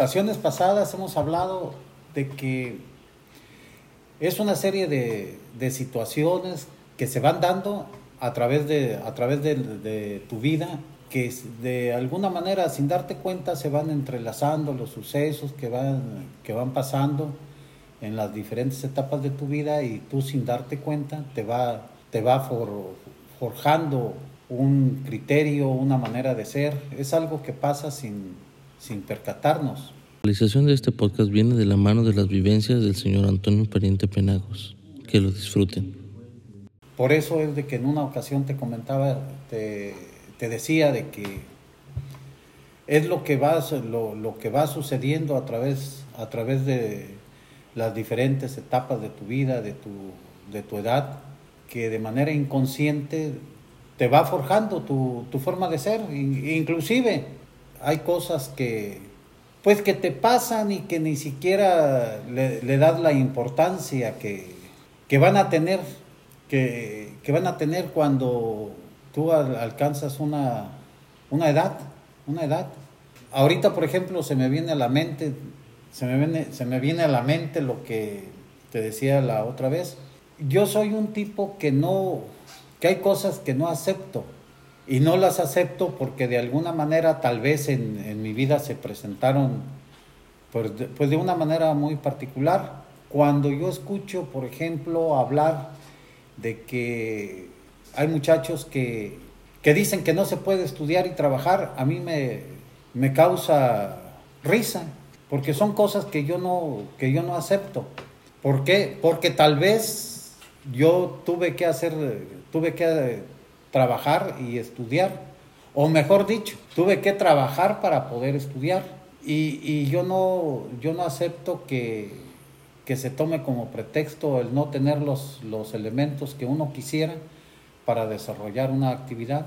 ocasiones pasadas hemos hablado de que es una serie de, de situaciones que se van dando a través de, a través de, de tu vida que de alguna manera, sin darte cuenta, se van entrelazando los sucesos que van, que van pasando en las diferentes etapas de tu vida y tú sin darte cuenta te va, te va forjando un criterio, una manera de ser. Es algo que pasa sin, sin percatarnos. La realización de este podcast viene de la mano de las vivencias del señor Antonio Pariente Penagos. Que lo disfruten. Por eso es de que en una ocasión te comentaba, te, te decía de que es lo que va, lo, lo, que va sucediendo a través, a través de las diferentes etapas de tu vida, de tu, de tu edad, que de manera inconsciente te va forjando tu, tu forma de ser. Inclusive hay cosas que, pues que te pasan y que ni siquiera le, das la importancia que, que van a tener, que, que van a tener cuando tú alcanzas una, una edad, una edad. Ahorita, por ejemplo, se me viene a la mente, se me viene, se me viene a la mente lo que te decía la otra vez. Yo soy un tipo que no, que hay cosas que no acepto. Y no las acepto porque de alguna manera tal vez en, en mi vida se presentaron pues de, pues de una manera muy particular. Cuando yo escucho, por ejemplo, hablar de que hay muchachos que, que, dicen que no se puede estudiar y trabajar, a mí me, me causa risa, porque son cosas que yo no, que yo no acepto. ¿Por qué? Porque tal vez yo tuve que hacer, tuve que trabajar y estudiar, o mejor dicho, tuve que trabajar para poder estudiar. Y, y yo, no, yo no acepto que, que se tome como pretexto el no tener los, los elementos que uno quisiera para desarrollar una actividad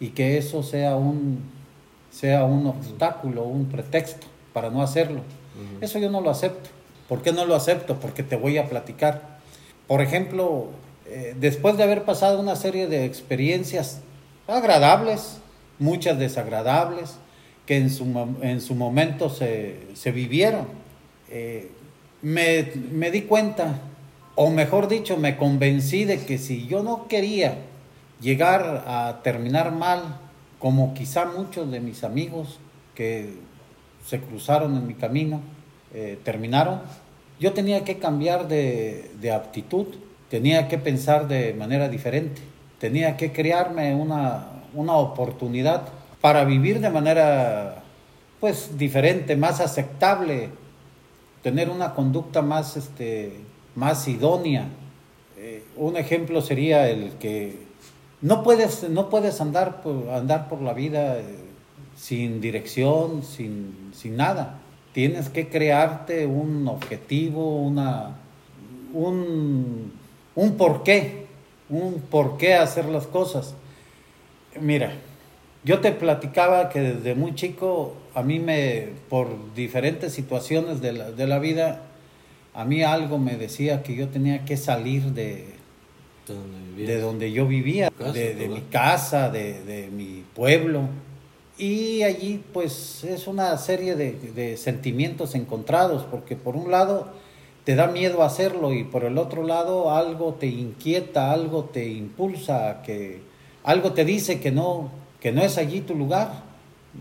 y que eso sea un, sea un obstáculo, un pretexto para no hacerlo. Eso yo no lo acepto. ¿Por qué no lo acepto? Porque te voy a platicar. Por ejemplo, eh, después de haber pasado una serie de experiencias agradables, muchas desagradables, que en su, en su momento se, se vivieron, eh, me, me di cuenta o mejor dicho, me convencí de que si yo no quería llegar a terminar mal, como quizá muchos de mis amigos que se cruzaron en mi camino, eh, terminaron, yo tenía que cambiar de, de, aptitud, tenía que pensar de manera diferente, tenía que crearme una, una oportunidad para vivir de manera pues diferente, más aceptable, tener una conducta más este, más idónea. Eh, un ejemplo sería el que no puedes, no puedes andar, por, andar por la vida eh, sin dirección, sin, sin nada. Tienes que crearte un objetivo, una, un, un porqué, un porqué hacer las cosas. Mira, yo te platicaba que desde muy chico a mí me, por diferentes situaciones de la, de la vida, a mí algo me decía que yo tenía que salir de, de donde yo vivía, casa, de, de mi casa, de, de, mi pueblo. Y allí pues es una serie de, sentimientos encontrados, porque por un lado te da miedo hacerlo y por el otro lado algo te inquieta, algo te impulsa, que algo te dice que no, que no es allí tu lugar.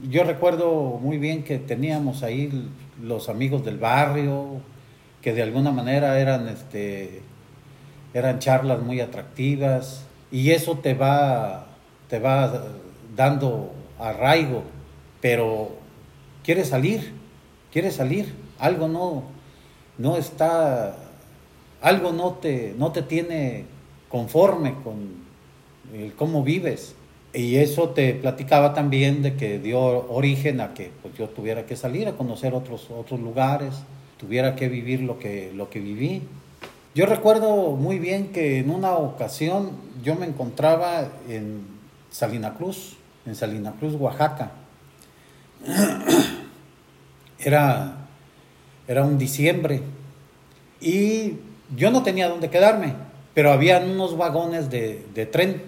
Yo recuerdo muy bien que teníamos ahí los amigos del barrio, que de alguna manera eran, este, eran charlas muy atractivas y eso te va, te va dando arraigo, pero quieres salir, quieres salir, algo no, no está, algo no te, no te tiene conforme con cómo vives. Y eso te platicaba también de que dio origen a que pues, yo tuviera que salir a conocer otros, otros lugares, tuviera que vivir lo que, lo que viví. Yo recuerdo muy bien que en una ocasión yo me encontraba en Salina Cruz, en Salina Cruz, Oaxaca. Era, era un diciembre y yo no tenía dónde quedarme, pero había unos vagones de, tren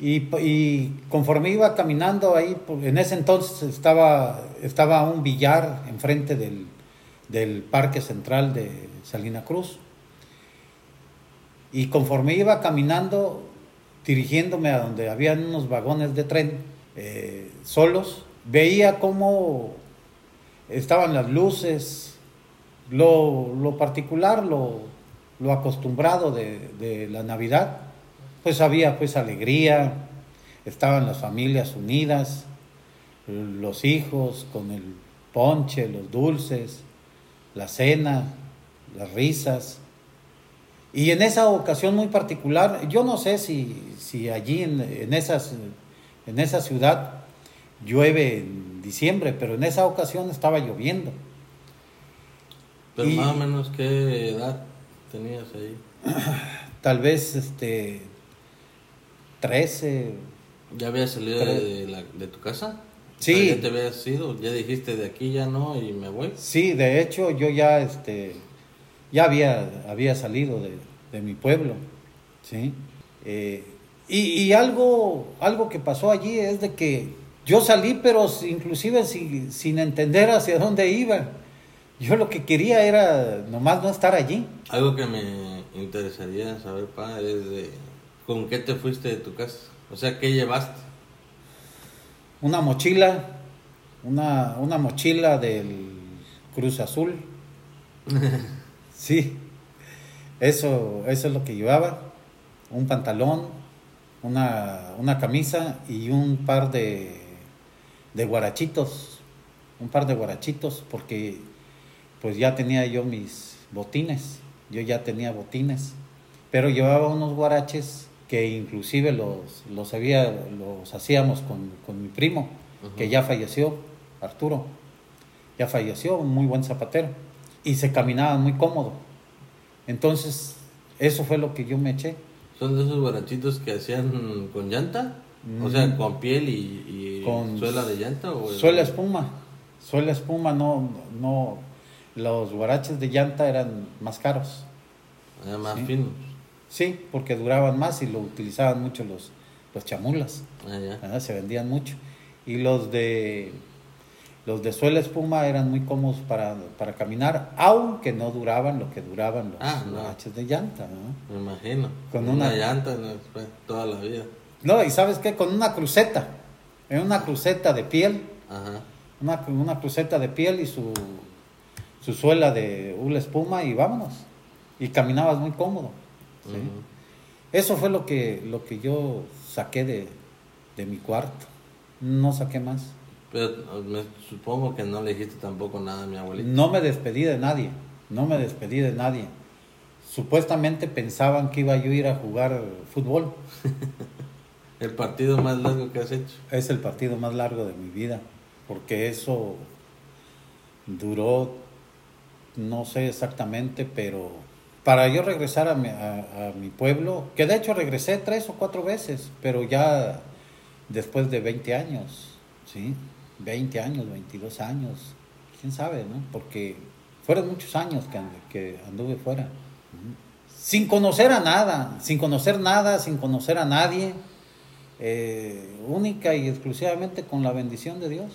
Y, conforme iba caminando ahí, en ese entonces estaba, estaba un billar enfrente del, del Parque Central de Salina Cruz. Y conforme iba caminando, dirigiéndome a donde habían unos vagones de tren eh, solos, veía cómo estaban las luces, lo, particular, lo, lo acostumbrado de, de, la Navidad, pues había pues alegría, estaban las familias unidas, los hijos con el ponche, los dulces, la cena, las risas. Y en esa ocasión muy particular, yo no sé si, si allí en, en, esas, en esa ciudad llueve en diciembre, pero en esa ocasión estaba lloviendo. Pero más o menos qué edad tenías ahí. Tal vez este 13. ¿Ya habías salido de, la, de, tu casa? Sí. ¿Ya te habías ido? ¿Ya dijiste de aquí ya no y me voy? Sí, de hecho yo ya este ya había, había salido de, de mi pueblo, ¿sí? Eh, y, y, algo, algo que pasó allí es de que yo salí, pero inclusive sin, sin entender hacia dónde iba. Yo lo que quería era nomás no estar allí. Algo que me interesaría saber, pa, es de con qué te fuiste de tu casa. O sea, ¿qué llevaste? Una mochila, una, una mochila del Cruz Azul. sí, eso, eso es lo que llevaba. Un pantalón, una, una camisa y un par de de guarachitos, un par de guarachitos, porque pues ya tenía yo mis botines, yo ya tenía botines, pero llevaba unos guaraches que inclusive los, los, había, los hacíamos con, con mi primo, que ya falleció, Arturo, ya falleció, un muy buen zapatero, y se caminaba muy cómodo. Entonces, eso fue lo que yo me eché. ¿Son de esos guarachitos que hacían con llanta? O sea, con piel y, con suela de llanta o suela espuma. Suela espuma no no los guaraches de llanta eran más caros. Eran más finos. Sí, porque duraban más y lo utilizaban mucho los los chamulas. Ah, ya. Se vendían mucho. Y los de los de suela espuma eran muy cómodos para, para caminar, aunque no duraban lo que duraban los ah, guaraches de llanta. Me imagino. Con una, llanta toda la vida. No, y sabes qué, con una cruceta, en una cruceta de piel, Una, una cruceta de piel y su, su suela de hula espuma y vámonos. Y caminabas muy cómodo. Eso fue lo que, lo que yo saqué de, de mi cuarto. No saqué más. Pero me supongo que no le dijiste tampoco nada a mi abuelita. No me despedí de nadie, no me despedí de nadie. Supuestamente pensaban que iba yo a ir a jugar fútbol. ¿El partido más largo que has hecho? Es el partido más largo de mi vida, porque eso duró, no sé exactamente, pero para yo regresar a mi, a, mi pueblo, que de hecho regresé tres o cuatro veces, pero ya después de 20 años, ¿sí? 20 años, 22 años, quién sabe, ¿no? Porque fueron muchos años que, anduve fuera. Sin conocer a nada, sin conocer nada, sin conocer a nadie eh, única y exclusivamente con la bendición de Dios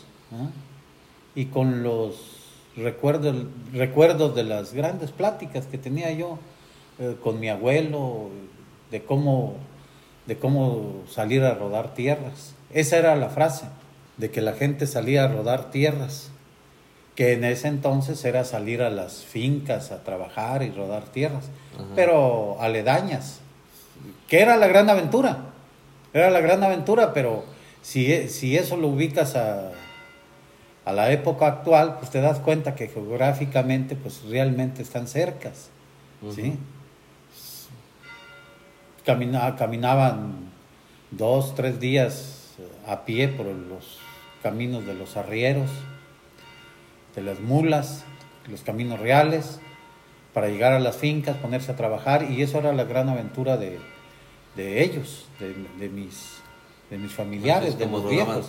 y con los recuerdos, recuerdos de las grandes pláticas que tenía yo eh, con mi abuelo de cómo, de cómo salir a rodar tierras. Esa era la frase, de que la gente salía a rodar tierras, que en ese entonces era salir a las fincas a trabajar y rodar tierras, pero aledañas, que era la gran aventura. Era la gran aventura, pero si, si eso lo ubicas a, a la época actual, pues te das cuenta que geográficamente, pues realmente están cercas, ¿sí? caminaban dos, tres días a pie por los caminos de los arrieros, de las mulas, los caminos reales, para llegar a las fincas, ponerse a trabajar, y eso era la gran aventura de, de ellos, de, mis, de mis familiares, de los viejos.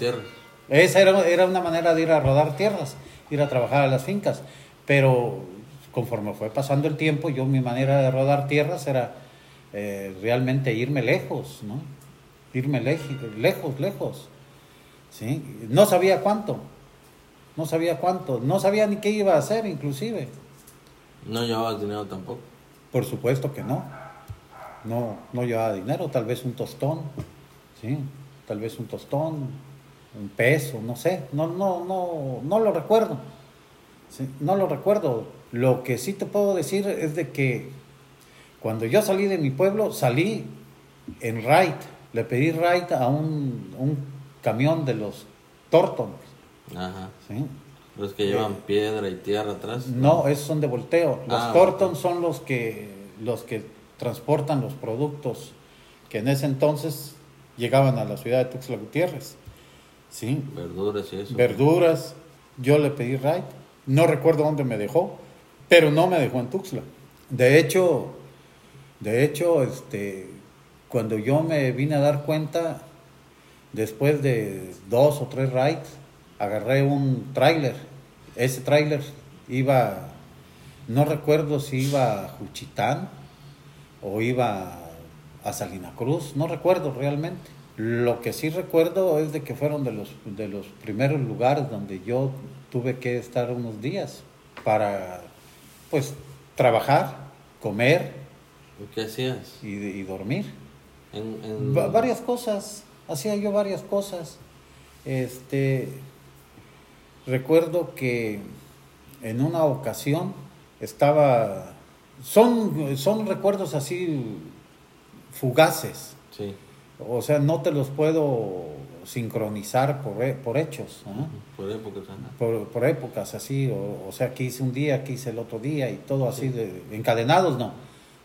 Esa era, era una manera de ir a rodar tierras, ir a trabajar a las fincas. Pero conforme fue pasando el tiempo, yo mi manera de rodar tierras era eh, realmente irme lejos, ¿no? irme lejos, lejos. ¿sí? No sabía cuánto, no sabía cuánto, no sabía ni qué iba a hacer inclusive. ¿No llevabas dinero tampoco? Por supuesto que no. No, no llevaba dinero, tal vez un tostón, ¿sí? Tal vez un tostón, un peso, no sé, no, no, no, no lo recuerdo. No lo recuerdo. Lo que sí te puedo decir es de que cuando yo salí de mi pueblo, salí en ride. Le pedí ride a un, un camión de los Tortons. Ajá. ¿sí? Los que llevan eh, piedra y tierra atrás. No, esos son de volteo. Los ah, Tortons son los que, los que transportan los productos que en ese entonces llegaban a la ciudad de Tuxtla Gutiérrez. ¿Sí? Verduras y eso. Verduras. Yo le pedí ride. No recuerdo dónde me dejó, pero no me dejó en Tuxtla. De hecho, de hecho, este, cuando yo me vine a dar cuenta, después de dos o tres rides, agarré un tráiler. Ese tráiler iba, no recuerdo si iba a Juchitán o iba a Salina Cruz, no recuerdo realmente. Lo que sí recuerdo es de que fueron de los, de los primeros lugares donde yo tuve que estar unos días para, pues, trabajar, comer. ¿Qué hacías? Y, dormir. varias cosas, hacía yo varias cosas. Este, recuerdo que en una ocasión estaba, son, son recuerdos así fugaces. Sí. O sea, no te los puedo sincronizar por, por hechos. Por épocas. Por, épocas, así. O, sea, que hice un día, que hice el otro día y todo así, de, encadenados no.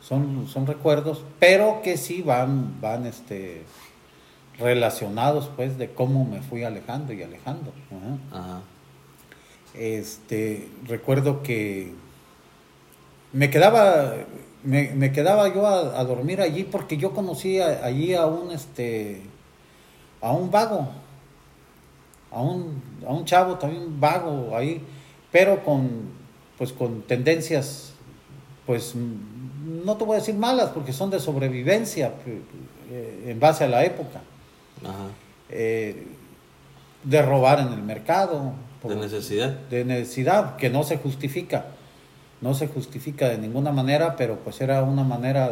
Son, son recuerdos, pero que sí van, van este, relacionados pues de cómo me fui alejando y alejando. Este, recuerdo que me quedaba me, quedaba yo a, dormir allí porque yo conocí allí a un este a un vago a un, a un chavo también vago ahí pero con pues con tendencias pues no te voy a decir malas porque son de sobrevivencia eh, en base a la época. Eh, de robar en el mercado de necesidad de necesidad que no se justifica no se justifica de ninguna manera, pero pues era una manera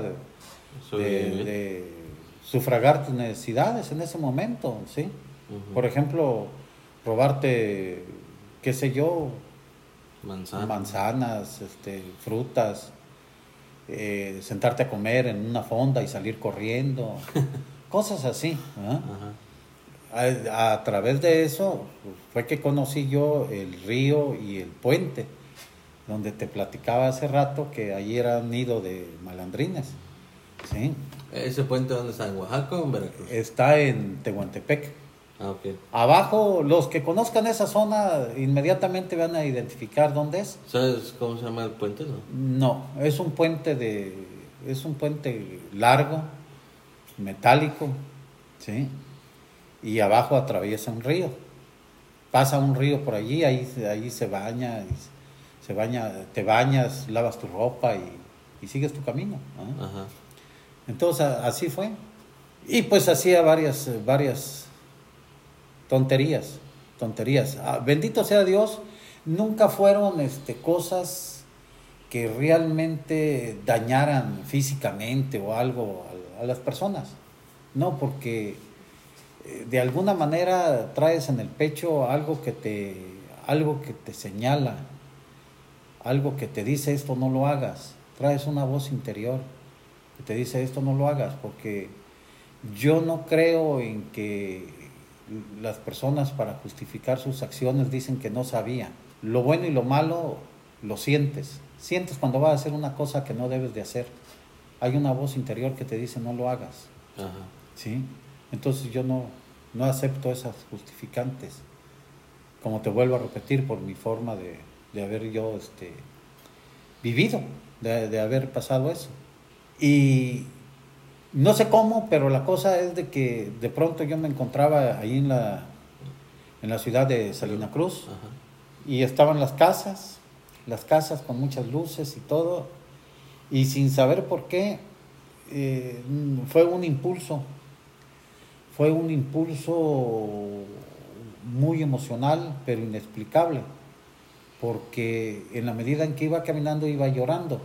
de, sufragar tus necesidades en ese momento, ¿sí? Por ejemplo, robarte, qué sé yo, manzanas, este, frutas, eh, sentarte a comer en una fonda y salir corriendo, cosas así. A, a, través de eso fue que conocí yo el río y el puente donde te platicaba hace rato que allí era un nido de malandrines. ¿sí? ¿Ese puente dónde está? ¿En Oaxaca o en Veracruz? Está en Tehuantepec. Ah, okay. Abajo, los que conozcan esa zona inmediatamente van a identificar dónde es. ¿Sabes cómo se llama el puente? No, no es un puente de, es un puente largo, metálico, ¿sí? Y abajo atraviesa un río. Pasa un río por allí, ahí, ahí se baña. Y se baña, te bañas, lavas tu ropa y, sigues tu camino. Entonces así fue. Y pues hacía varias, varias tonterías, tonterías. Ah, bendito sea Dios, nunca fueron este, cosas que realmente dañaran físicamente o algo a, a las personas. No, porque eh, de alguna manera traes en el pecho algo que te, algo que te señala, algo que te dice esto no lo hagas. Traes una voz interior que te dice esto no lo hagas, porque yo no creo en que las personas para justificar sus acciones dicen que no sabían. Lo bueno y lo malo lo sientes. Sientes cuando vas a hacer una cosa que no debes de hacer. Hay una voz interior que te dice no lo hagas. ¿Sí? Entonces yo no, no acepto esas justificantes. Como te vuelvo a repetir por mi forma de, de haber yo este, vivido, de, haber pasado eso. Y no sé cómo, pero la cosa es de que de pronto yo me encontraba ahí en la, en la ciudad de Salina Cruz y estaban las casas, las casas con muchas luces y todo, y sin saber por qué, eh, fue un impulso, fue un impulso muy emocional, pero inexplicable, porque en la medida en que iba caminando iba llorando.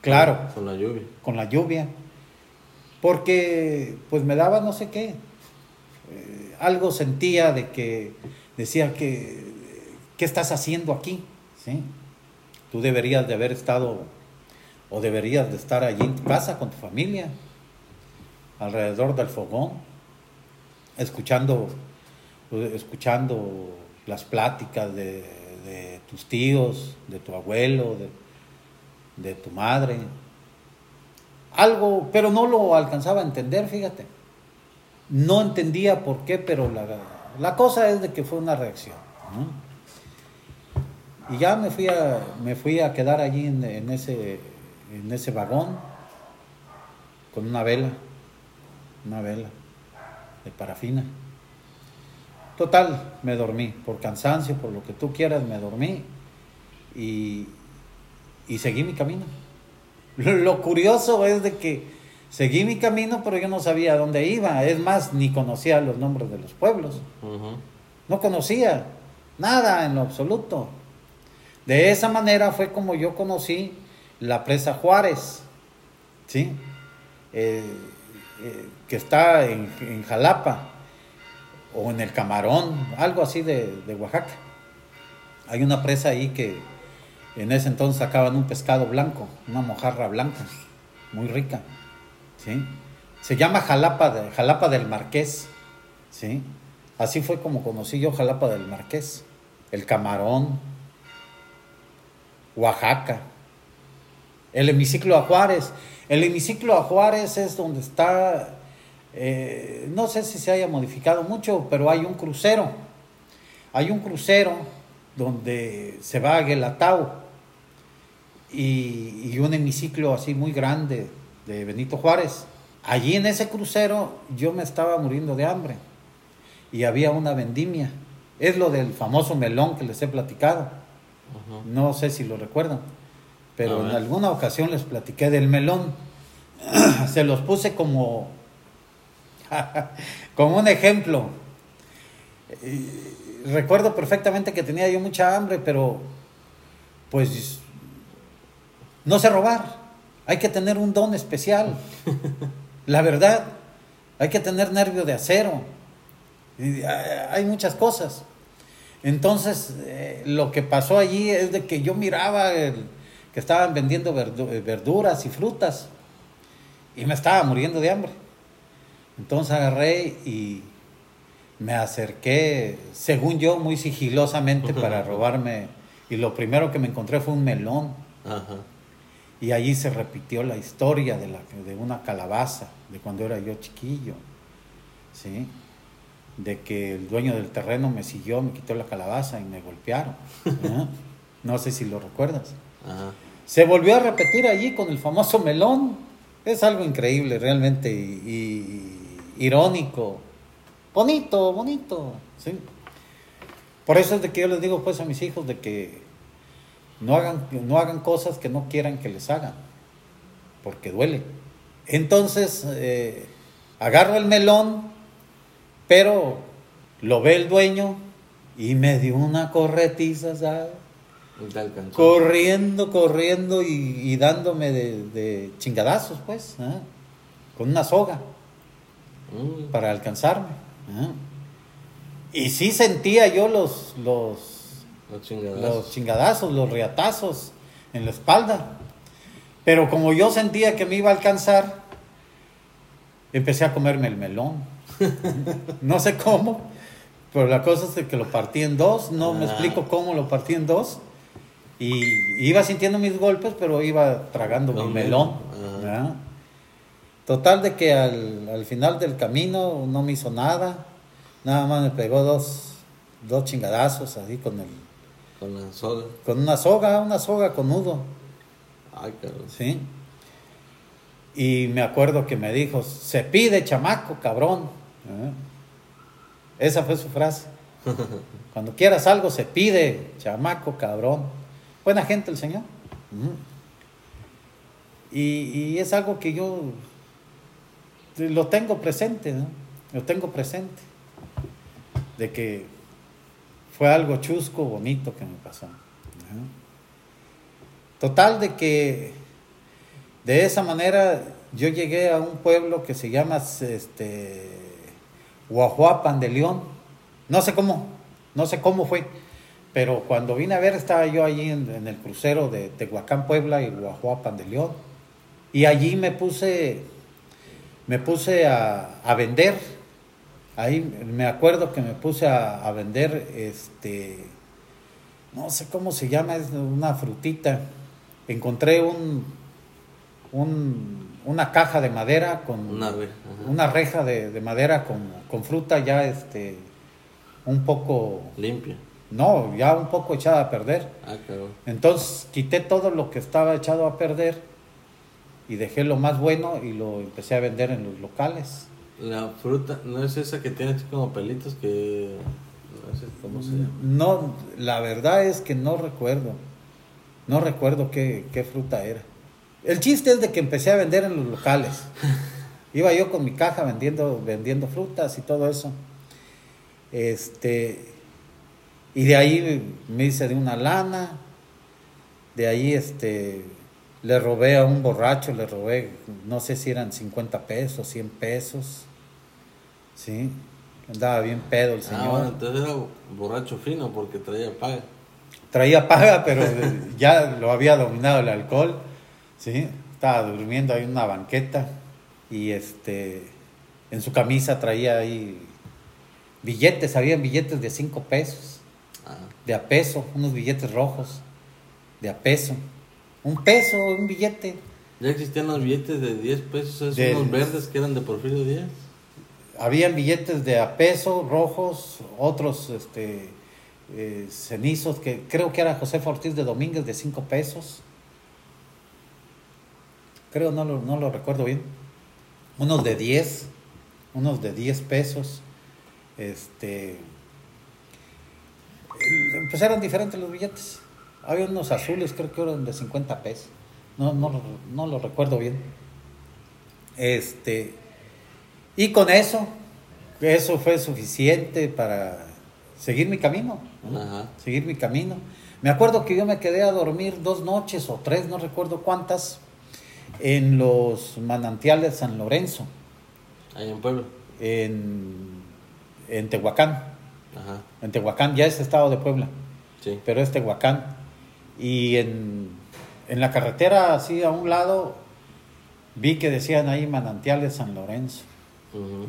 Claro. Con la lluvia. Con la lluvia. Porque pues me daba no sé qué. Eh, algo sentía de que decía que, ¿qué estás haciendo aquí? ¿Sí? Tú deberías de haber estado o deberías de estar allí en tu casa con tu familia, alrededor del fogón, escuchando, escuchando las pláticas de, de tus tíos, de tu abuelo, de, de tu madre. Algo, pero no lo alcanzaba a entender, fíjate. No entendía por qué, pero la, la cosa es de que fue una reacción. Y ya me fui a, me fui a quedar allí en, en, ese, en ese vagón con una vela, una vela de parafina. Total, me dormí, por cansancio, por lo que tú quieras, me dormí y, y seguí mi camino. Lo curioso es de que seguí mi camino, pero yo no sabía dónde iba. Es más, ni conocía los nombres de los pueblos. No conocía nada en lo absoluto. De esa manera fue como yo conocí la presa Juárez, ¿sí? Eh, eh, que está en, en, Jalapa o en el Camarón, algo así de, Oaxaca. Hay una presa ahí que, en ese entonces sacaban un pescado blanco, una mojarra blanca, muy rica. ¿sí? Se llama Jalapa, de, Jalapa del Marqués. ¿sí? Así fue como conocí yo Jalapa del Marqués. El camarón, Oaxaca, el hemiciclo a Juárez. El hemiciclo a Juárez es donde está, eh, no sé si se haya modificado mucho, pero hay un crucero. Hay un crucero donde se va a Guelatao y, y, un hemiciclo así muy grande de Benito Juárez. Allí en ese crucero yo me estaba muriendo de hambre y había una vendimia. Es lo del famoso melón que les he platicado. Uh -huh. No sé si lo recuerdan, pero en alguna ocasión les platiqué del melón. Se los puse como, como un ejemplo. Recuerdo perfectamente que tenía yo mucha hambre, pero pues no sé robar. Hay que tener un don especial. La verdad, hay que tener nervio de acero. Y hay muchas cosas. Entonces, eh, lo que pasó allí es de que yo miraba que estaban vendiendo verduras y frutas y me estaba muriendo de hambre. Entonces agarré y me acerqué, según yo, muy sigilosamente para robarme. Y lo primero que me encontré fue un melón. Ajá. Y allí se repitió la historia de, la, de una calabaza, de cuando era yo chiquillo. ¿sí? De que el dueño del terreno me siguió, me quitó la calabaza y me golpearon. ¿no? no sé si lo recuerdas. Ajá. Se volvió a repetir allí con el famoso melón. Es algo increíble, realmente, y, y irónico. Bonito, bonito. ¿sí? Por eso es de que yo les digo pues a mis hijos de que no hagan, no hagan cosas que no quieran que les hagan, porque duele. Entonces, eh, agarro el melón, pero lo ve el dueño y me dio una corretiza, ¿sabes? Corriendo, corriendo y, y dándome de, de, chingadazos, pues, ¿eh? con una soga mm. para alcanzarme. ¿eh? Y sí sentía yo los, los, los chingadazos. los chingadazos, los riatazos en la espalda. Pero como yo sentía que me iba a alcanzar, empecé a comerme el melón. no sé cómo, pero la cosa es que lo partí en dos, no ah. me explico cómo lo partí en dos. Y iba sintiendo mis golpes, pero iba tragando no, mi melón. Ah. Total de que al, al, final del camino no me hizo nada, nada más me pegó dos, dos chingadazos así con el con la soga. Con una soga, una soga con nudo. Ay, cabrón. Sí. Y me acuerdo que me dijo, se pide chamaco, cabrón. ¿Eh? Esa fue su frase. Cuando quieras algo, se pide chamaco, cabrón. Buena gente el Señor. Y, y, es algo que yo lo tengo presente, lo tengo presente, de que fue algo chusco, bonito que me pasó. Total de que de esa manera yo llegué a un pueblo que se llama este, Guajuapan de León. No sé cómo, no sé cómo fue, pero cuando vine a ver estaba yo allí en, el crucero de Tehuacán, Puebla y Guajuapan de León. Y allí me puse, me puse a, a vender. Ahí me acuerdo que me puse a, a vender este, no sé cómo se llama, es una frutita encontré un, una caja de madera con una, reja de, madera con, fruta ya este un poco limpia. No, ya un poco echada a perder. Ah, Entonces quité todo lo que estaba echado a perder y dejé lo más bueno y lo empecé a vender en los locales. La fruta, ¿no es esa que tiene como pelitos que... No sé cómo se llama? No, la verdad es que no recuerdo. No recuerdo qué, fruta era. El chiste es de que empecé a vender en los locales. Iba yo con mi caja vendiendo, vendiendo frutas y todo eso. Este, y de ahí me hice de una lana. De ahí este, le robé a un borracho, le robé, no sé si eran 50 pesos, 100 pesos. Sí, andaba bien pedo el ah, señor. Ah, entonces era borracho fino porque traía paga traía paga, pero ya lo había dominado el alcohol, ¿sí? Estaba durmiendo ahí en una banqueta y este, en su camisa traía ahí billetes, habían billetes de cinco pesos, de a peso, unos billetes rojos, de a peso. Un peso, un billete. Ya existían los billetes de 10 pesos, esos unos verdes que eran de Porfirio Díaz. Habían billetes de a peso, rojos, otros este, eh, cenizos, que creo que era José Ortiz de Domínguez de 5 pesos. Creo, no lo, no lo recuerdo bien. Unos de 10, unos de 10 pesos. Este. Pues eran diferentes los billetes. Había unos azules, creo que eran de 50 pesos. No, no, no lo recuerdo bien. Este. Y con eso, eso fue suficiente para seguir mi camino, seguir mi camino. Me acuerdo que yo me quedé a dormir dos noches o tres, no recuerdo cuántas, en los manantiales San Lorenzo. Ahí en Pueblo. En, en Tehuacán. Ajá. En Tehuacán, ya es estado de Puebla. Sí. Pero es Tehuacán. Y en, en la carretera, así a un lado, vi que decían ahí manantiales San Lorenzo.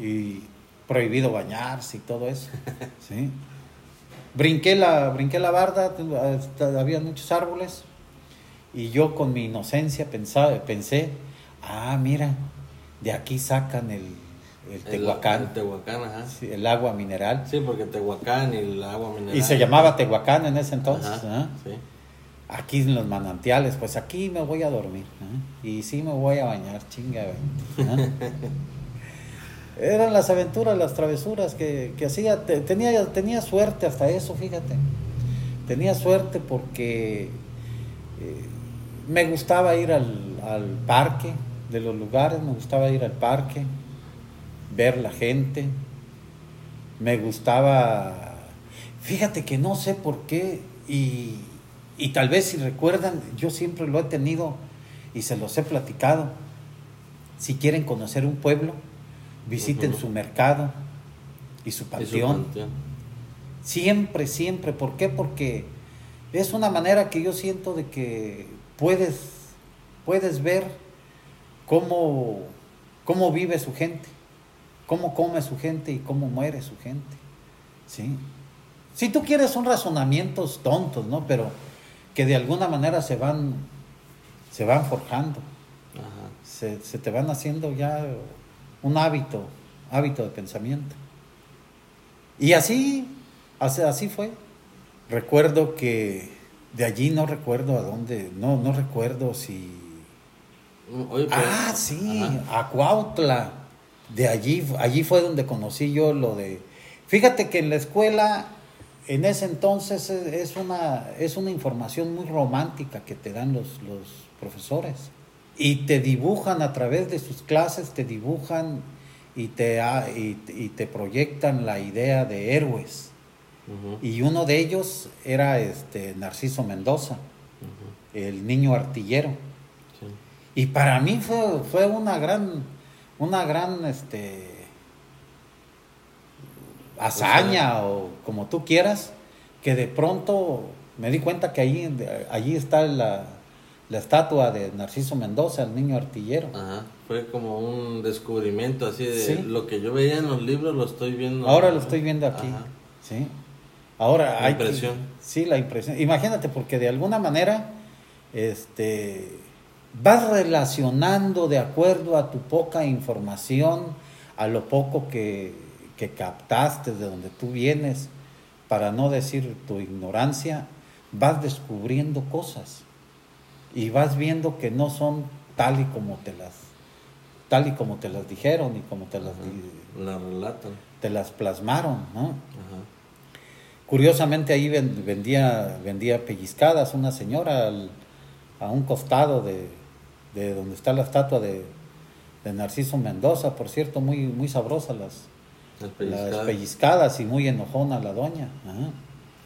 Y prohibido bañarse y todo eso. ¿sí? Brinqué la, brinqué la barda, había muchos árboles, y yo con mi inocencia pensaba, pensé, ah, mira, de aquí sacan el, el Tehuacán. El, Tehuacán, ajá. el agua mineral. Sí, porque Tehuacán y el agua mineral. Y se llamaba Tehuacán en ese entonces. Ajá, sí. Aquí en los manantiales, pues aquí me voy a dormir. Y sí me voy a bañar, chinga. Eran las aventuras, las travesuras que, hacía. Tenía, tenía suerte hasta eso, fíjate. Tenía suerte porque eh, me gustaba ir al, al, parque de los lugares, me gustaba ir al parque, ver la gente. Me gustaba, fíjate que no sé por qué, y tal vez si recuerdan, yo siempre lo he tenido y se los he platicado. Si quieren conocer un pueblo, visiten su mercado y su panteón. Siempre, siempre. ¿Por qué? Porque es una manera que yo siento de que puedes, puedes ver cómo, cómo vive su gente, cómo come su gente y cómo muere su gente. ¿Sí? Si tú quieres son razonamientos tontos, ¿no? Pero que de alguna manera se van, se van forjando. Se, se te van haciendo ya un hábito, hábito de pensamiento. Y así, así fue. Recuerdo que de allí no recuerdo a dónde, no, no recuerdo si... ah, sí, a Cuautla. De allí, allí fue donde conocí yo lo de... Fíjate que en la escuela, en ese entonces, es una, es una información muy romántica que te dan los, los profesores y te dibujan a través de sus clases, te dibujan y te, y, te proyectan la idea de héroes. Y uno de ellos era este Narciso Mendoza, el niño artillero. Y para mí fue, fue una gran, una gran este, hazaña o como tú quieras, que de pronto me di cuenta que allí, allí está la, la estatua de Narciso Mendoza, el niño artillero. Ajá, fue como un descubrimiento así de lo que yo veía en los libros, lo estoy viendo. Ahora lo estoy viendo aquí, sí. Ahora la impresión. sí, la impresión. Imagínate, porque de alguna manera, este, vas relacionando de acuerdo a tu poca información, a lo poco que, que captaste de donde tú vienes, para no decir tu ignorancia, vas descubriendo cosas y vas viendo que no son tal y como te las tal y como te las dijeron y como te las relatan. te las plasmaron no curiosamente ahí vendía vendía pellizcadas una señora a un costado de, de, donde está la estatua de, de, Narciso Mendoza por cierto muy muy sabrosas las las pellizcadas, y muy enojona la doña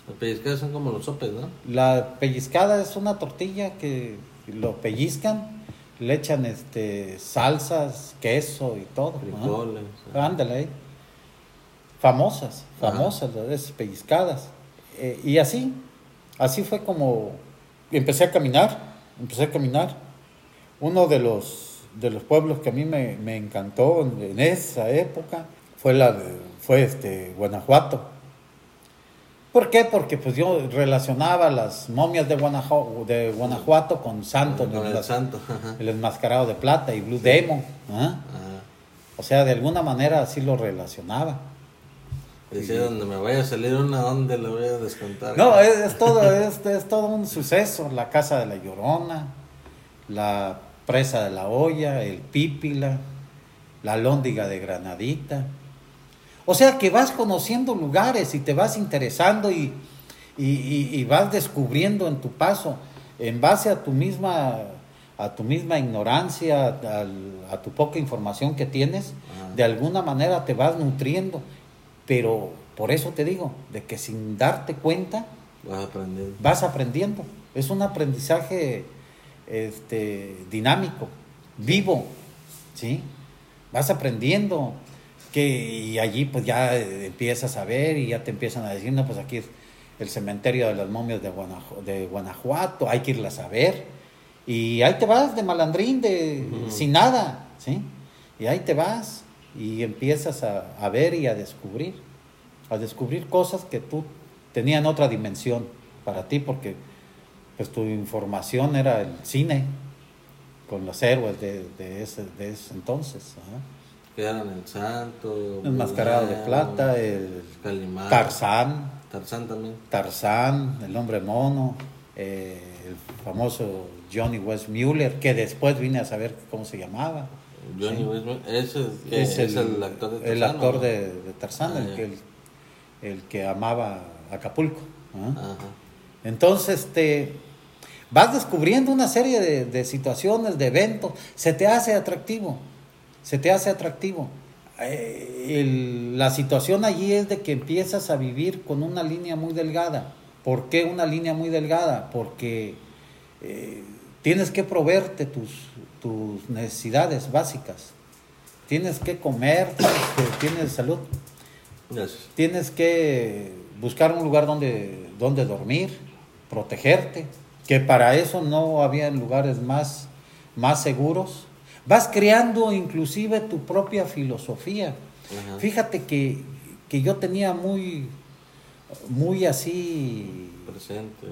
las pellizcadas son como los sopes, ¿no? La pellizcada es una tortilla que lo pellizcan, le echan este salsas, queso y todo. Frijoles. Ándale. Famosas, famosas las esas pellizcadas. Eh, y así, así fue como empecé a caminar, empecé a caminar. Uno de los, de los pueblos que a mí me, me encantó en, esa época fue, la fue este, Guanajuato ¿Por qué? Porque pues yo relacionaba las momias de Guanajuato, de Guanajuato con Santo, con el, santo. el enmascarado de plata y Blue Demon. ¿ah? O sea, de alguna manera así lo relacionaba. Decía, donde me vaya a salir una, ¿dónde le voy a descontar? No, es, todo, es, es, todo un suceso. La casa de la Llorona, la presa de la olla, el pípila, la lóndiga de Granadita. O sea que vas conociendo lugares y te vas interesando y, y, vas descubriendo en tu paso, en base a tu misma, a tu misma ignorancia, a, tu poca información que tienes, de alguna manera te vas nutriendo. Pero por eso te digo, de que sin darte cuenta, vas aprendiendo. Vas aprendiendo. Es un aprendizaje este, dinámico, vivo, ¿sí? Vas aprendiendo y allí pues ya empiezas a ver y ya te empiezan a decir, no, pues aquí es el cementerio de las momias de, de Guanajuato, hay que irlas a ver. Y ahí te vas de malandrín, de, sin nada, ¿sí? Y ahí te vas y empiezas a, ver y a descubrir, a descubrir cosas que tú tenían otra dimensión para ti, porque pues tu información era el cine, con los héroes de, de, ese, de ese entonces. Quedaron el santo. El mascarado de plata, el Calimán. Tarzán. Tarzán también. Tarzán, el hombre mono, eh, el famoso Johnny Westmuller, que después vine a saber cómo se llamaba. Johnny Westmuller, ese es, el, actor de Tarzán. El actor de, Tarzán, el, ah, que, el, que amaba Acapulco. Entonces, este, vas descubriendo una serie de, de situaciones, de eventos, se te hace atractivo se te hace atractivo. Eh, la situación allí es de que empiezas a vivir con una línea muy delgada. ¿Por qué una línea muy delgada? Porque eh, tienes que proveerte tus, tus necesidades básicas. Tienes que comer, tienes, salud. Tienes que buscar un lugar donde, donde dormir, protegerte, que para eso no había lugares más, más seguros Vas creando inclusive tu propia filosofía. Fíjate que, yo tenía muy, muy así... Presente.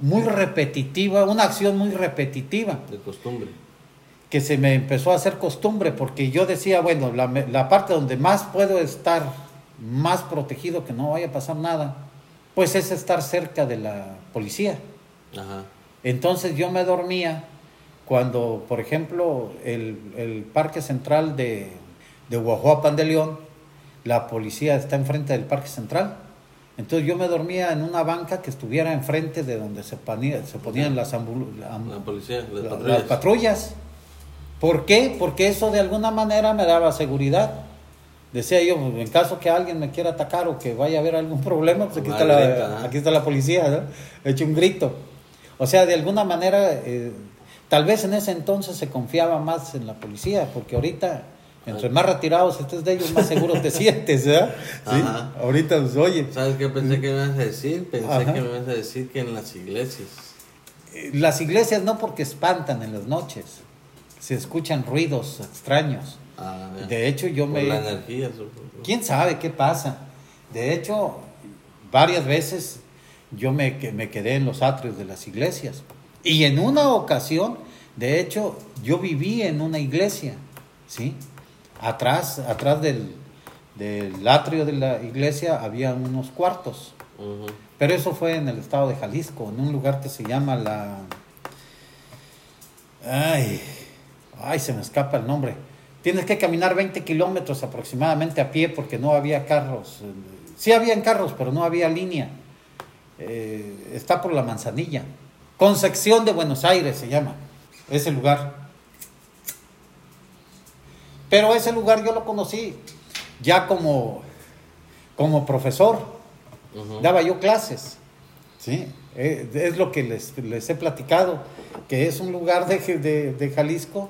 muy repetitiva, una acción muy repetitiva. De costumbre. Que se me empezó a hacer costumbre porque yo decía, bueno, la, la parte donde más puedo estar más protegido, que no vaya a pasar nada, pues es estar cerca de la policía. Ajá. Entonces yo me dormía cuando, por ejemplo, el, Parque Central de, de Guajuapan de León, la policía está enfrente del Parque Central. Entonces yo me dormía en una banca que estuviera enfrente de donde se, se ponían las, policía, las, patrullas. ¿Por qué? Porque eso de alguna manera me daba seguridad. Decía yo, en caso que alguien me quiera atacar o que vaya a haber algún problema, pues aquí, está, la, aquí está la policía, ¿no? He hecho un grito. O sea, de alguna manera, eh, tal vez en ese entonces se confiaba más en la policía, porque ahorita, entre más retirados estés de ellos, más seguro te sientes, ¿verdad? ¿Sí? Ahorita, pues, oye. ¿Sabes qué pensé que me ibas a decir? Pensé que me ibas a decir que en las iglesias. Eh, las iglesias no porque espantan en las noches, se escuchan ruidos extraños. Ah, de hecho, yo me... La energía, ¿Quién sabe qué pasa? De hecho, varias veces yo me, me quedé en los atrios de las iglesias. Y en una ocasión, de hecho, yo viví en una iglesia, ¿sí? Atrás, atrás del, del atrio de la iglesia había unos cuartos. Pero eso fue en el estado de Jalisco, en un lugar que se llama la... Ay, ay, se me escapa el nombre. Tienes que caminar 20 kilómetros aproximadamente a pie porque no había carros. Sí habían carros, pero no había línea. Eh, está por la manzanilla. Concepción de Buenos Aires se llama ese lugar. Pero ese lugar yo lo conocí ya como, como profesor. Daba yo clases. ¿sí? Eh, es lo que les, he platicado, que es un lugar de, de Jalisco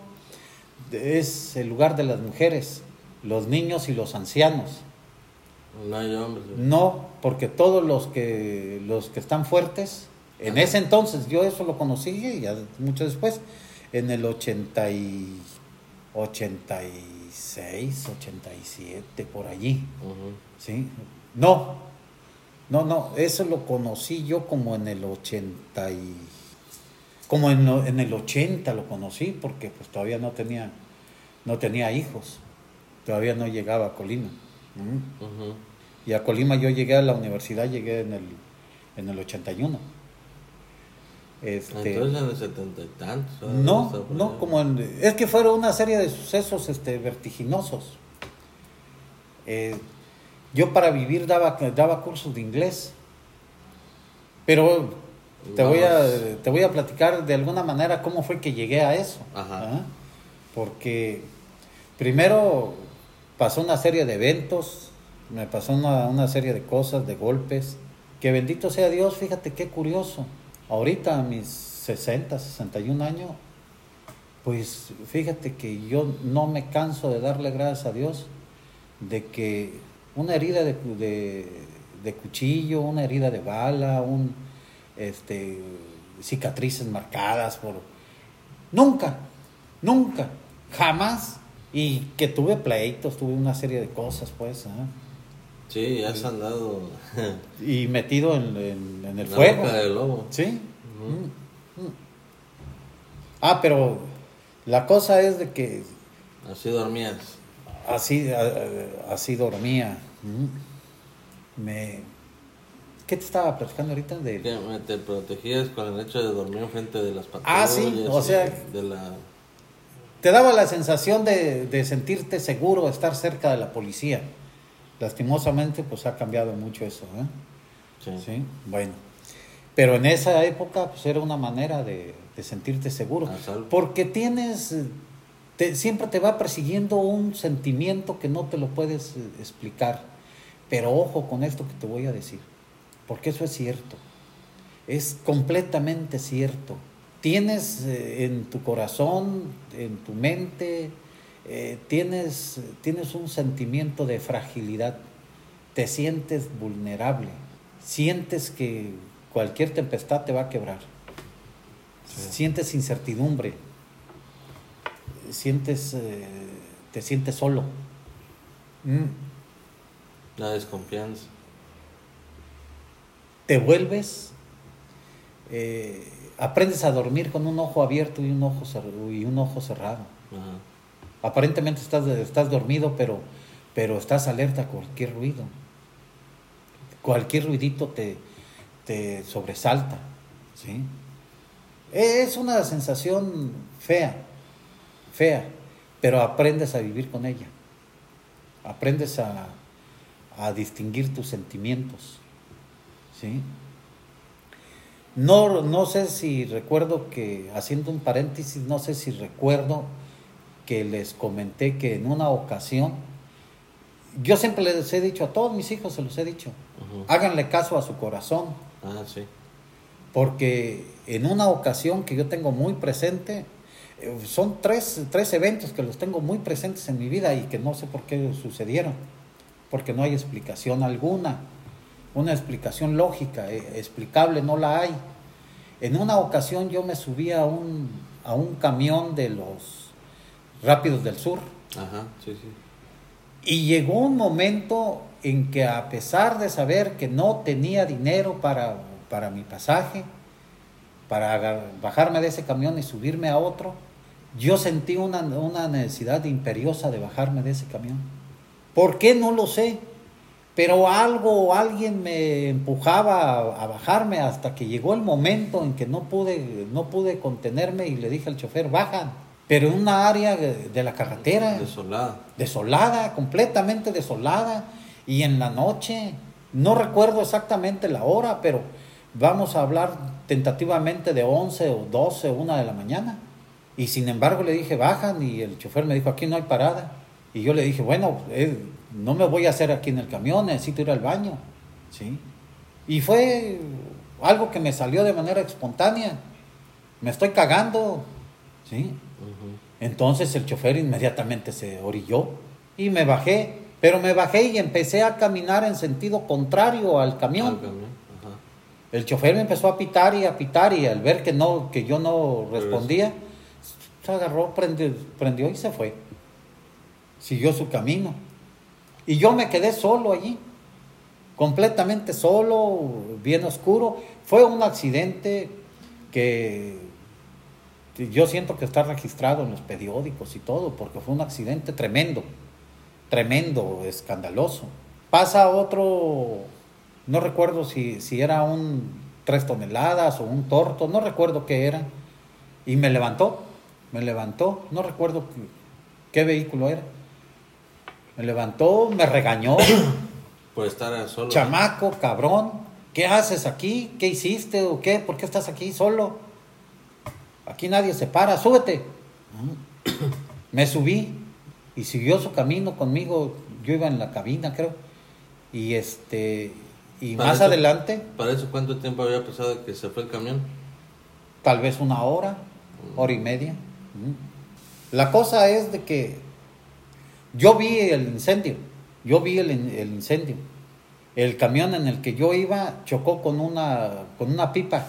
es el lugar de las mujeres, los niños y los ancianos. No hay hombres. No, porque todos los que los que están fuertes, en ese entonces yo eso lo conocí ya mucho después, en el 80 y 86, 87 por allí. ¿Sí? No. No, no, eso lo conocí yo como en el 80 y como en, en, el 80 lo conocí, porque pues todavía no tenía, no tenía hijos, todavía no llegaba a Colima. Y a Colima yo llegué a la universidad, llegué en el, en el 81. Este, Entonces en el 70 y tantos. No, no, como en, es que fueron una serie de sucesos este, vertiginosos. Eh, yo para vivir daba, daba cursos de inglés, pero te voy, a, te voy a platicar de alguna manera cómo fue que llegué a eso. ¿ah? Porque primero pasó una serie de eventos, me pasó una, serie de cosas, de golpes, que bendito sea Dios, fíjate qué curioso. Ahorita a mis 60, 61 años, pues fíjate que yo no me canso de darle gracias a Dios de que una herida de, de cuchillo, una herida de bala, un este, cicatrices marcadas por... Nunca, nunca, jamás. Y que tuve pleitos, tuve una serie de cosas, pues. ¿eh? Sí, has andado. y metido en, en, el fuego. lobo. Sí. Mm, mm. Ah, pero la cosa es de que. Así dormías. Así, así dormía. Mm. Me ¿Qué te estaba platicando ahorita? De... Te protegías con el hecho de dormir enfrente de las patrullas. Ah, sí, o sea... De la... Te daba la sensación de, sentirte seguro, estar cerca de la policía. Lastimosamente, pues ha cambiado mucho eso, ¿eh? Sí. ¿Sí? Bueno. Pero en esa época, pues era una manera de, sentirte seguro. Porque tienes... siempre te va persiguiendo un sentimiento que no te lo puedes eh, explicar. Pero ojo con esto que te voy a decir porque eso es cierto, es completamente cierto. Tienes eh, en tu corazón, en tu mente, eh, tienes, tienes un sentimiento de fragilidad, te sientes vulnerable, sientes que cualquier tempestad te va a quebrar, sientes incertidumbre, sientes, eh, te sientes solo. Mm. La desconfianza. Te vuelves, eh, aprendes a dormir con un ojo abierto y un ojo, y un ojo cerrado. Aparentemente estás, estás dormido, pero, pero estás alerta a cualquier ruido. Cualquier ruidito te, te sobresalta. ¿sí? Es una sensación fea, fea, pero aprendes a vivir con ella. Aprendes a, a distinguir tus sentimientos. ¿sí? No, no sé si recuerdo que, haciendo un paréntesis, no sé si recuerdo que les comenté que en una ocasión, yo siempre les he dicho, a todos mis hijos se los he dicho, háganle caso a su corazón. Ah, sí. Porque en una ocasión que yo tengo muy presente, eh, son tres, tres eventos que los tengo muy presentes en mi vida y que no sé por qué sucedieron, porque no hay explicación alguna, una explicación lógica, eh, explicable no la hay. En una ocasión yo me subí a un, a un camión de los Rápidos del Sur. Ajá, sí, sí. Y llegó un momento en que a pesar de saber que no tenía dinero para, para mi pasaje, para bajarme de ese camión y subirme a otro, yo sentí una, una necesidad imperiosa de bajarme de ese camión. ¿Por qué? No lo sé. Pero algo o alguien me empujaba a, bajarme hasta que llegó el momento en que no pude, no pude contenerme y le dije al chofer, baja. Pero en una área de la carretera. Desolada. Desolada, completamente desolada. Y en la noche, no recuerdo exactamente la hora, pero vamos a hablar tentativamente de 11 o 12 o 1 de la mañana. Y sin embargo le dije, bajan y el chofer me dijo, aquí no hay parada. Y yo le dije, bueno, eh, no me voy a hacer aquí en el camión, necesito ir al baño. ¿Sí? Y fue algo que me salió de manera espontánea. Me estoy cagando. ¿Sí? Entonces el chofer inmediatamente se orilló y me bajé. Pero me bajé y empecé a caminar en sentido contrario al camión. El chofer me empezó a pitar y a pitar y al ver que no que yo no respondía, se agarró, prendió, prendió y se fue. Siguió su camino. Y yo me quedé solo allí, completamente solo, bien oscuro. Fue un accidente que yo siento que está registrado en los periódicos y todo, porque fue un accidente tremendo, tremendo, escandaloso. Pasa otro, no recuerdo si, si era un tres toneladas o un torto, no recuerdo qué era, y me levantó, me levantó, no recuerdo qué vehículo era me levantó, me regañó. Por estar solo. Chamaco, cabrón, ¿qué haces aquí? ¿Qué hiciste o qué? ¿Por qué estás aquí solo? Aquí nadie se para, súbete. Me subí y siguió su camino conmigo. Yo iba en la cabina, creo. Y este y más adelante. ¿Para eso cuánto tiempo había pasado que se fue el camión? Tal vez una hora, hora y media. La cosa es de que yo vi el incendio, yo vi el, incendio. El camión en el que yo iba chocó con una, con una pipa,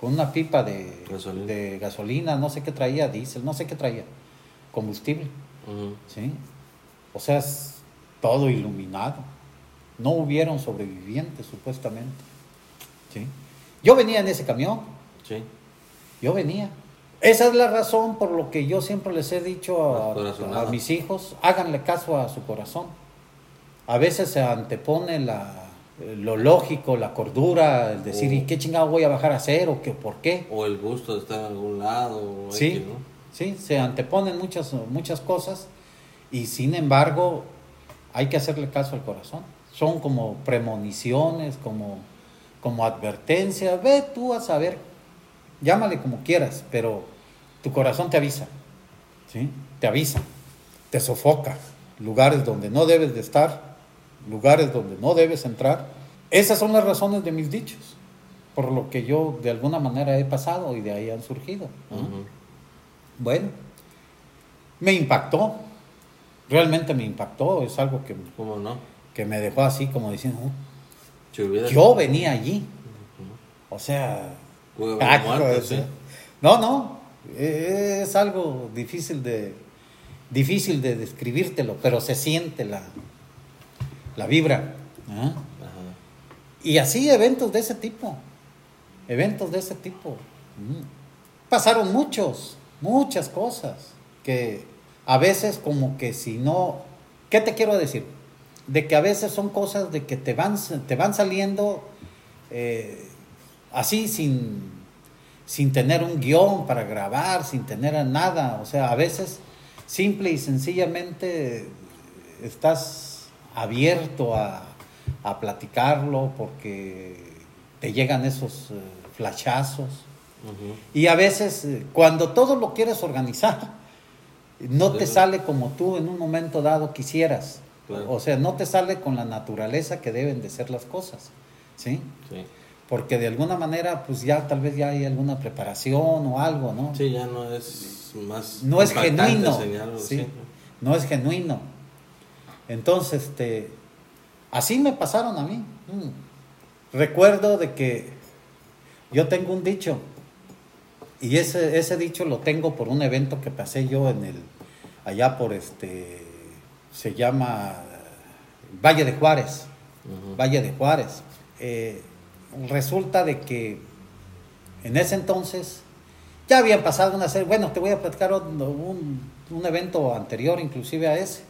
con una pipa de gasolina. de gasolina, no sé qué traía, diésel, no sé qué traía, combustible. ¿sí? O sea, es todo iluminado. No hubieron sobrevivientes, supuestamente. ¿sí? Yo venía en ese camión. Sí. Yo venía. Esa es la razón por lo que yo siempre les he dicho a, mis hijos, háganle caso a su corazón. A veces se antepone la, lo lógico, la cordura, el decir, ¿y qué chingado voy a bajar a hacer o qué, por qué? O el gusto de estar en algún lado. sí, sí, se anteponen muchas, muchas cosas y sin embargo hay que hacerle caso al corazón. Son como premoniciones, como, como advertencias. Ve tú a saber llámale como quieras, pero tu corazón te avisa, ¿sí? Te avisa, te sofoca, lugares donde no debes de estar, lugares donde no debes entrar. Esas son las razones de mis dichos, por lo que yo de alguna manera he pasado y de ahí han surgido. Bueno, me impactó, realmente me impactó, es algo que, no? que me dejó así como diciendo, yo venía allí. O sea, no, no, es algo difícil de, difícil de describírtelo, pero se siente la, la vibra. ¿ah? Y así eventos de ese tipo, eventos de ese tipo. Mm. Pasaron muchos, muchas cosas, que a veces como que si no, ¿qué te quiero decir? De que a veces son cosas de que te van, te van saliendo eh, así sin, sin tener un guion para grabar, sin tener nada. O sea, a veces simple y sencillamente estás abierto a, platicarlo porque te llegan esos eh, flashazos. Y a veces, eh, cuando todo lo quieres organizar, no te sale como tú en un momento dado quisieras. O sea, no te sale con la naturaleza que deben de ser las cosas. ¿Sí? Sí. Porque de alguna manera, pues ya tal vez ya hay alguna preparación o algo, ¿no? Sí, ya no es más. No es genuino. sí, No es genuino. Entonces, este, así me pasaron a mí. Mm. Recuerdo de que yo tengo un dicho, y ese, ese dicho lo tengo por un evento que pasé yo en el, allá por este, se llama Valle de Juárez, Valle de Juárez. Eh, resulta de que en ese entonces ya habían pasado una serie, bueno, te voy a platicar un, un evento anterior inclusive a ese.